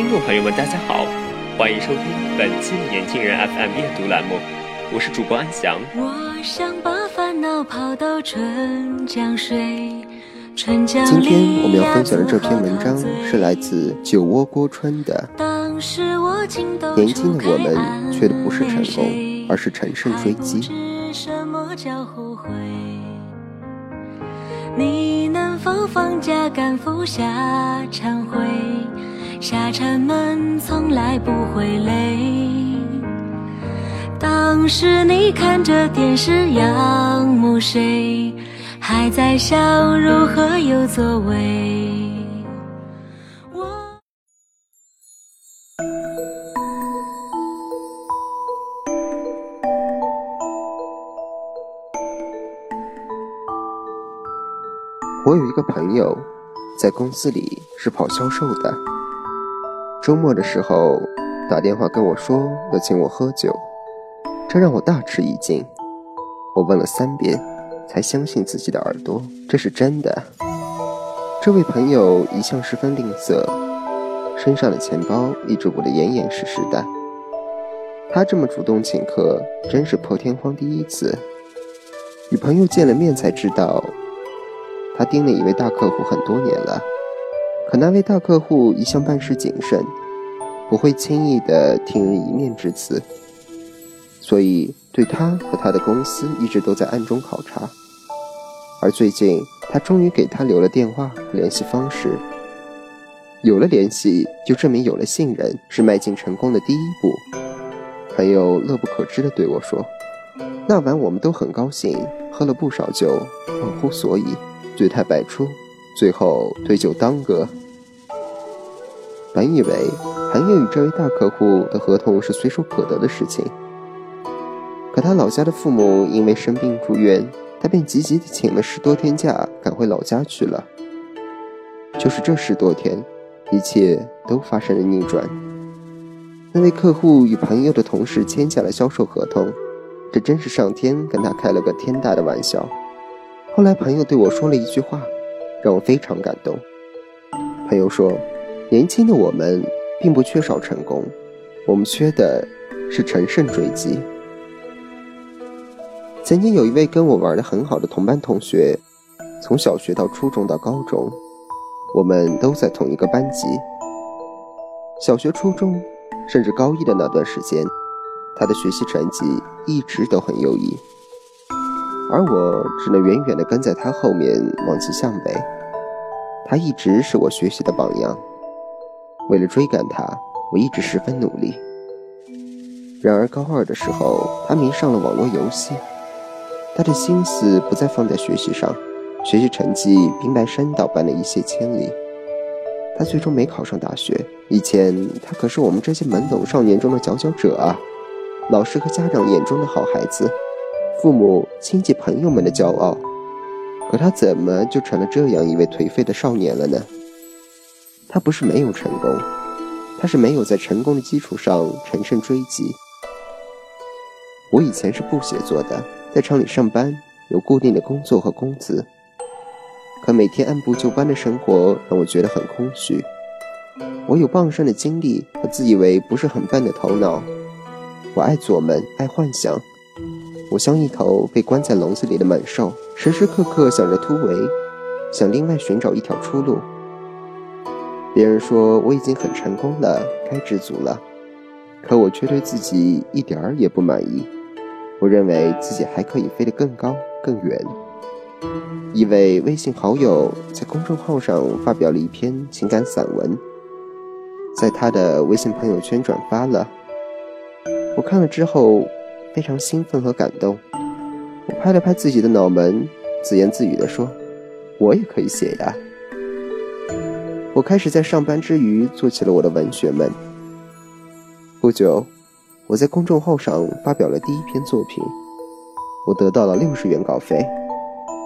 听众朋友们，大家好，欢迎收听本期《年轻人 FM》阅读栏目，我是主播安翔。我想把烦恼抛到春江水，春江今天我们要分享的这篇文章是来自酒窝郭川的。当时我情窦年轻的我们缺的不是成功而是乘胜追击还不知什么叫后悔？你能否放假赶赴下忏悔？下沉闷从来不会累。当时你看着电视仰慕谁，还在想如何有作为。我。我有一个朋友，在公司里是跑销售的。周末的时候打电话跟我说要请我喝酒，这让我大吃一惊。我问了三遍，才相信自己的耳朵，这是真的。这位朋友一向十分吝啬，身上的钱包一直捂得严严实实的。他这么主动请客，真是破天荒第一次。与朋友见了面才知道，他盯了一位大客户很多年了，可那位大客户一向办事谨慎，不会轻易的听人一面之词，所以对他和他的公司一直都在暗中考察。而最近，他终于给他留了电话和联系方式。有了联系，就证明有了信任，是迈进成功的第一步。朋友乐不可支地对我说：“那晚我们都很高兴，喝了不少酒，忘乎所以，醉态百出，最后对酒当歌。”本以为朋友与这位大客户的合同是随手可得的事情，可他老家的父母因为生病住院，他便急急地请了十多天假，赶回老家去了。就是这十多天，一切都发生了逆转。那位客户与朋友的同事签下了销售合同，这真是上天跟他开了个天大的玩笑。后来朋友对我说了一句话，让我非常感动。朋友说：“年轻的我们并不缺少成功，我们缺的是乘胜追击。”曾经有一位跟我玩的很好的同班同学，从小学到初中到高中，我们都在同一个班级。小学、初中，甚至高一的那段时间，他的学习成绩一直都很优异，而我只能远远地跟在他后面望其项背。他一直是我学习的榜样。为了追赶他，我一直十分努力。然而高二的时候，他迷上了网络游戏，他的心思不再放在学习上，学习成绩平白山倒般的一泻千里。他最终没考上大学。以前他可是我们这些懵懂少年中的佼佼者啊，老师和家长眼中的好孩子，父母、亲戚、朋友们的骄傲。可他怎么就成了这样一位颓废的少年了呢？他不是没有成功，他是没有在成功的基础上乘胜追击。我以前是不写作的，在厂里上班，有固定的工作和工资。可每天按部就班的生活让我觉得很空虚。我有傍身的精力和自以为不是很笨的头脑。我爱左门，爱幻想。我像一头被关在笼子里的猛兽，时时刻刻想着突围，想另外寻找一条出路。别人说我已经很成功了，该知足了，可我却对自己一点儿也不满意。我认为自己还可以飞得更高更远。一位微信好友在公众号上发表了一篇情感散文，在他的微信朋友圈转发了。我看了之后非常兴奋和感动，我拍了拍自己的脑门，自言自语地说：“我也可以写呀。”我开始在上班之余做起了我的文学梦。不久，我在公众号上发表了第一篇作品，我得到了六十元稿费。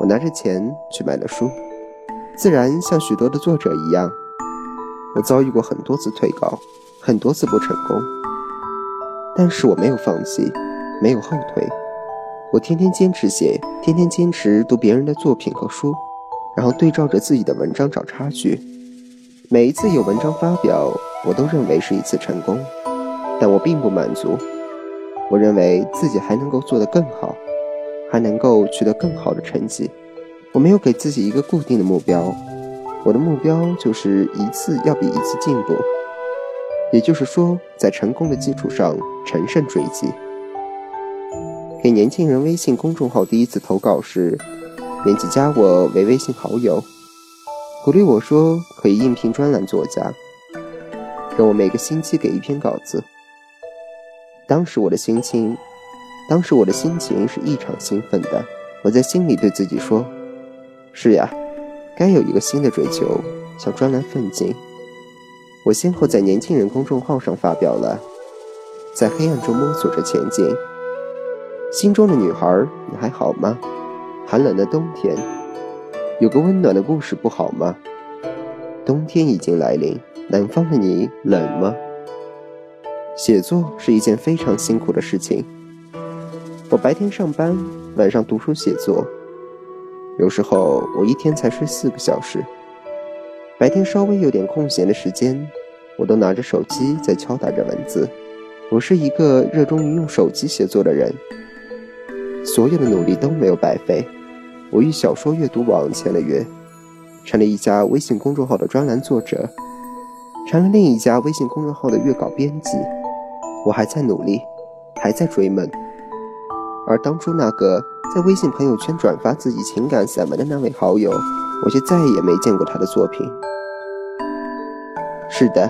我拿着钱去买了书，自然像许多的作者一样，我遭遇过很多次退稿，很多次不成功。但是我没有放弃，没有后退，我天天坚持写，天天坚持读别人的作品和书，然后对照着自己的文章找差距。每一次有文章发表，我都认为是一次成功。但我并不满足，我认为自己还能够做得更好，还能够取得更好的成绩。我没有给自己一个固定的目标，我的目标就是一次要比一次进步。也就是说，在成功的基础上乘胜追击。给年轻人微信公众号第一次投稿时，编辑加我为微信好友，鼓励我说可以应聘专栏作家，让我每个星期给一篇稿子。当时我的心情，当时我的心情是异常兴奋的。我在心里对自己说：“是呀，该有一个新的追求，向专栏奋进。”我先后在年轻人公众号上发表了《在黑暗中摸索着前进》，心中的女孩，你还好吗？寒冷的冬天，有个温暖的故事不好吗？冬天已经来临，南方的你冷吗？写作是一件非常辛苦的事情。我白天上班，晚上读书写作，有时候我一天才睡四个小时。白天稍微有点空闲的时间，我都拿着手机在敲打着文字。我是一个热衷于用手机写作的人，所有的努力都没有白费。我与小说阅读网签了约，成了一家微信公众号的专栏作者，成了另一家微信公众号的月稿编辑。我还在努力，还在追梦，而当初那个在微信朋友圈转发自己情感散文的那位好友，我却再也没见过他的作品。是的，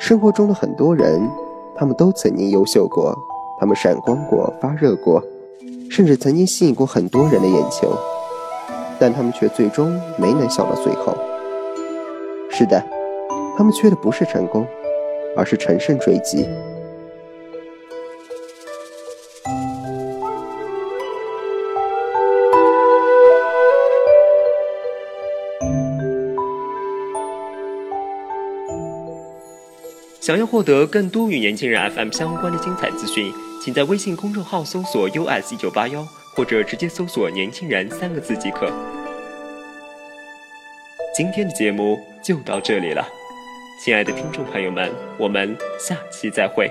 生活中的很多人，他们都曾经优秀过，他们闪光过、发热过，甚至曾经吸引过很多人的眼球，但他们却最终没能笑到最后。是的，他们缺的不是成功，而是乘胜追击。想要获得更多与年轻人 FM 相关的精彩资讯，请在微信公众号搜索 US 一九八幺，或者直接搜索“年轻人”三个字即可。今天的节目就到这里了，亲爱的听众朋友们，我们下期再会。